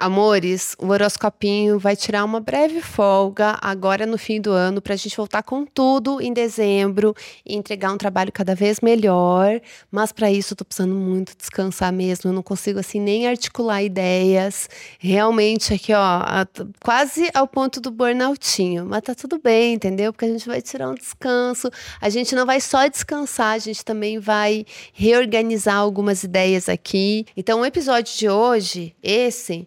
Amores, o horoscopinho vai tirar uma breve folga agora no fim do ano para a gente voltar com tudo em dezembro e entregar um trabalho cada vez melhor. Mas para isso eu tô precisando muito descansar mesmo. Eu não consigo assim nem articular ideias. Realmente aqui, ó, quase ao ponto do burnoutinho. Mas tá tudo bem, entendeu? Porque a gente vai tirar um descanso. A gente não vai só descansar, a gente também vai reorganizar algumas ideias aqui. Então, o episódio de hoje, esse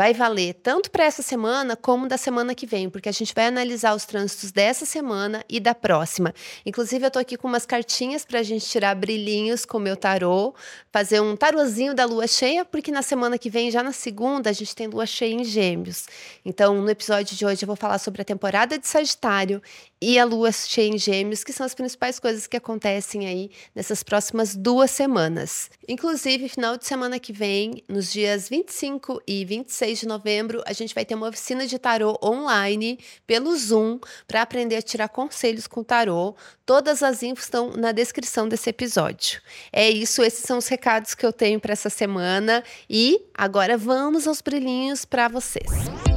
vai valer tanto para essa semana como da semana que vem, porque a gente vai analisar os trânsitos dessa semana e da próxima. Inclusive, eu estou aqui com umas cartinhas para a gente tirar brilhinhos com o meu tarô, fazer um tarozinho da lua cheia, porque na semana que vem, já na segunda, a gente tem lua cheia em Gêmeos. Então, no episódio de hoje, eu vou falar sobre a temporada de Sagitário e a lua cheia em Gêmeos, que são as principais coisas que acontecem aí nessas próximas duas semanas. Inclusive, final de semana que vem, nos dias 25 e 26 de novembro, a gente vai ter uma oficina de tarô online pelo Zoom para aprender a tirar conselhos com tarô. Todas as infos estão na descrição desse episódio. É isso, esses são os recados que eu tenho para essa semana e agora vamos aos brilhinhos para vocês.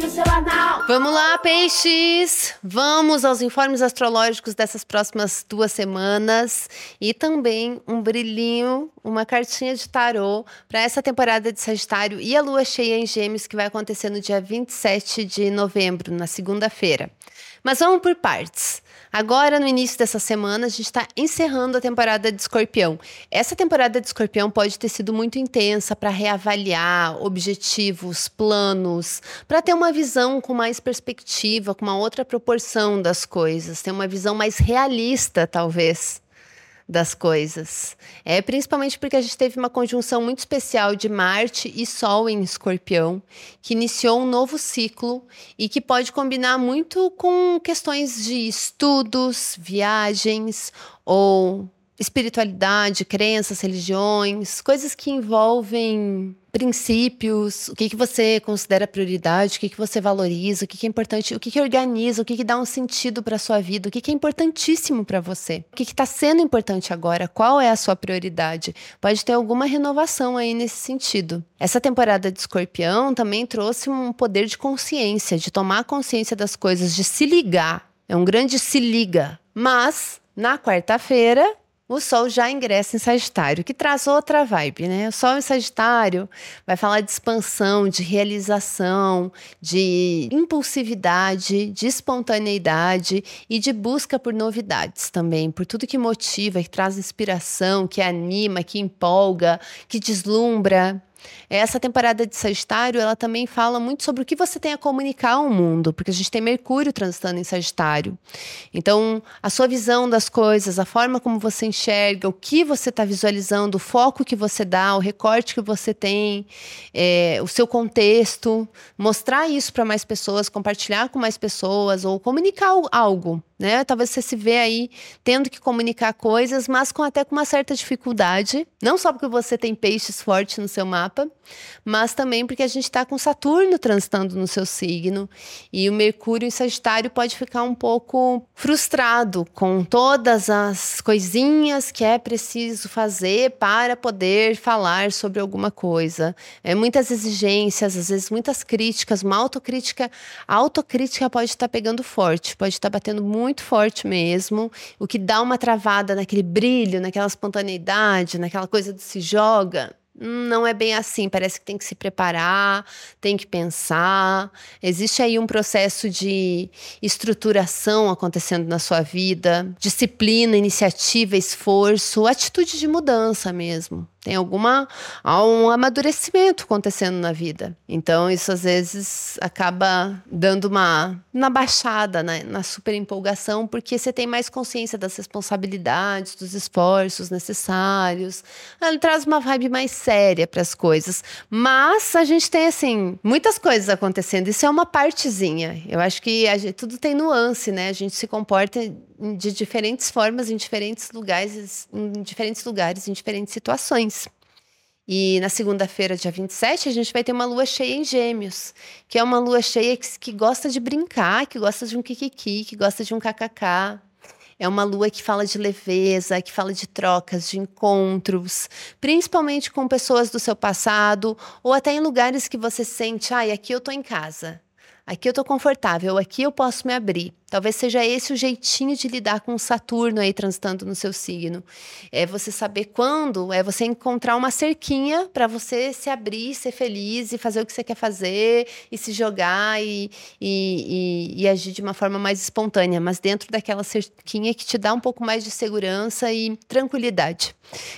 Horoscopinho semanal. Vamos lá, peixes! Vamos aos informes astrológicos dessas próximas duas semanas e também um brilhinho, uma cartinha de tarô para essa temporada de Sagitário e a lua cheia em Gêmeos que vai acontecer no dia 27 de novembro, na segunda-feira. Mas vamos por partes. Agora, no início dessa semana, a gente está encerrando a temporada de Escorpião. Essa temporada de Escorpião pode ter sido muito intensa para reavaliar objetivos, planos, para ter uma visão com mais perspectiva, com uma outra proporção das coisas, ter uma visão mais realista, talvez das coisas. É principalmente porque a gente teve uma conjunção muito especial de Marte e Sol em Escorpião, que iniciou um novo ciclo e que pode combinar muito com questões de estudos, viagens ou espiritualidade, crenças, religiões, coisas que envolvem princípios, o que, que você considera prioridade, o que, que você valoriza, o que, que é importante, o que, que organiza, o que, que dá um sentido para sua vida, o que, que é importantíssimo para você, o que está sendo importante agora, qual é a sua prioridade. Pode ter alguma renovação aí nesse sentido. Essa temporada de escorpião também trouxe um poder de consciência, de tomar consciência das coisas, de se ligar. É um grande se liga. Mas, na quarta-feira, o Sol já ingressa em Sagitário, que traz outra vibe, né? O Sol em Sagitário vai falar de expansão, de realização, de impulsividade, de espontaneidade e de busca por novidades também, por tudo que motiva, que traz inspiração, que anima, que empolga, que deslumbra. Essa temporada de Sagitário, ela também fala muito sobre o que você tem a comunicar ao mundo, porque a gente tem Mercúrio transitando em Sagitário. Então, a sua visão das coisas, a forma como você enxerga, o que você está visualizando, o foco que você dá, o recorte que você tem, é, o seu contexto, mostrar isso para mais pessoas, compartilhar com mais pessoas ou comunicar algo né? Talvez você se vê aí tendo que comunicar coisas, mas com até com uma certa dificuldade, não só porque você tem peixes fortes no seu mapa, mas também porque a gente está com Saturno transitando no seu signo e o Mercúrio em Sagitário pode ficar um pouco frustrado com todas as coisinhas que é preciso fazer para poder falar sobre alguma coisa. É muitas exigências, às vezes muitas críticas, uma autocrítica, a autocrítica pode estar tá pegando forte, pode estar tá batendo muito muito forte mesmo, o que dá uma travada naquele brilho, naquela espontaneidade, naquela coisa de se joga não é bem assim. Parece que tem que se preparar, tem que pensar. Existe aí um processo de estruturação acontecendo na sua vida, disciplina, iniciativa, esforço, atitude de mudança mesmo. Tem alguma há um amadurecimento acontecendo na vida. Então isso às vezes acaba dando uma na baixada, né? na super empolgação, porque você tem mais consciência das responsabilidades, dos esforços necessários. Ele traz uma vibe mais séria para as coisas. Mas a gente tem assim muitas coisas acontecendo. Isso é uma partezinha. Eu acho que gente, tudo tem nuance, né? A gente se comporta de diferentes formas em diferentes lugares, em diferentes lugares, em diferentes situações. E na segunda-feira, dia 27, a gente vai ter uma lua cheia em Gêmeos, que é uma lua cheia que, que gosta de brincar, que gosta de um kikiki, que gosta de um kkk. É uma lua que fala de leveza, que fala de trocas, de encontros, principalmente com pessoas do seu passado ou até em lugares que você sente, ai, aqui eu tô em casa. Aqui eu tô confortável, aqui eu posso me abrir. Talvez seja esse o jeitinho de lidar com o Saturno aí transitando no seu signo. É você saber quando, é você encontrar uma cerquinha para você se abrir, ser feliz e fazer o que você quer fazer e se jogar e, e, e, e agir de uma forma mais espontânea, mas dentro daquela cerquinha que te dá um pouco mais de segurança e tranquilidade.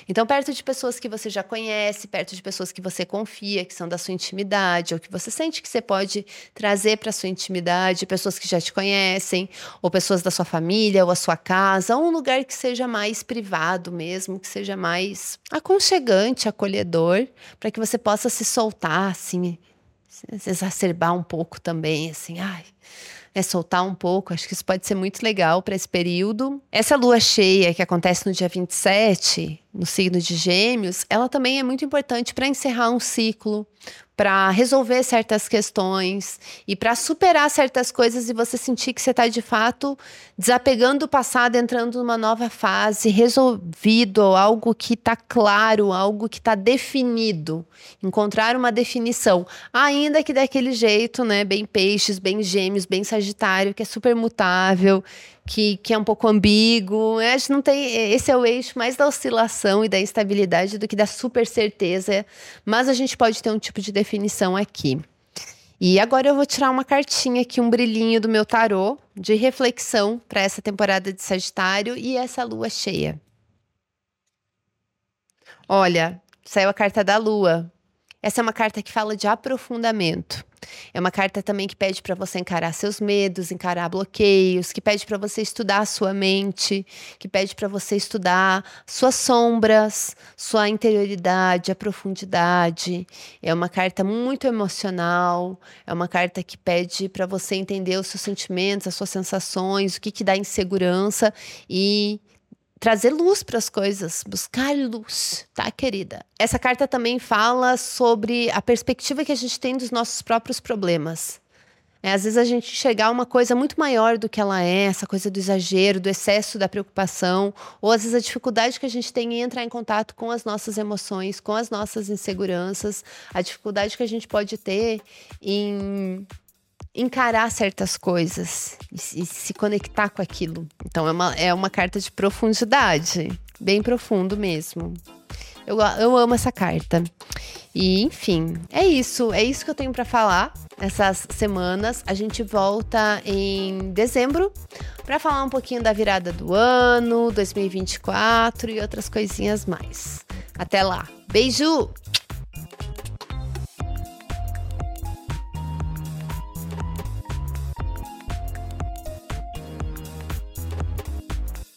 Então, perto de pessoas que você já conhece, perto de pessoas que você confia, que são da sua intimidade, ou que você sente que você pode trazer para sua intimidade, pessoas que já te conhecem ou pessoas da sua família, ou a sua casa, ou um lugar que seja mais privado mesmo, que seja mais aconchegante, acolhedor, para que você possa se soltar, assim, se exacerbar um pouco também, assim, ai é soltar um pouco. Acho que isso pode ser muito legal para esse período. Essa lua cheia que acontece no dia 27, no signo de Gêmeos, ela também é muito importante para encerrar um ciclo, para resolver certas questões e para superar certas coisas e você sentir que você está de fato desapegando do passado, entrando numa nova fase, resolvido, algo que está claro, algo que está definido. Encontrar uma definição, ainda que daquele jeito, né? Bem peixes, bem gêmeos, bem sagitário, que é super mutável, que, que é um pouco ambíguo. A gente não tem. Esse é o eixo mais da oscilação e da instabilidade do que da super certeza. Mas a gente pode ter um tipo de definição aqui. E agora eu vou tirar uma cartinha aqui, um brilhinho do meu tarô de reflexão para essa temporada de Sagitário e essa lua cheia. Olha, saiu a carta da lua. Essa é uma carta que fala de aprofundamento. É uma carta também que pede para você encarar seus medos, encarar bloqueios, que pede para você estudar a sua mente, que pede para você estudar suas sombras, sua interioridade, a profundidade. É uma carta muito emocional, é uma carta que pede para você entender os seus sentimentos, as suas sensações, o que que dá insegurança e trazer luz para as coisas, buscar luz, tá, querida? Essa carta também fala sobre a perspectiva que a gente tem dos nossos próprios problemas. É, às vezes a gente enxergar uma coisa muito maior do que ela é, essa coisa do exagero, do excesso da preocupação, ou às vezes a dificuldade que a gente tem em entrar em contato com as nossas emoções, com as nossas inseguranças, a dificuldade que a gente pode ter em encarar certas coisas e, se conectar com aquilo. Então é uma, é uma carta de profundidade, bem profundo mesmo. Eu, eu amo essa carta. E, enfim, é isso. É isso que eu tenho para falar essas semanas. A gente volta em dezembro para falar um pouquinho da virada do ano, 2024 e outras coisinhas mais. Até lá. Beijo!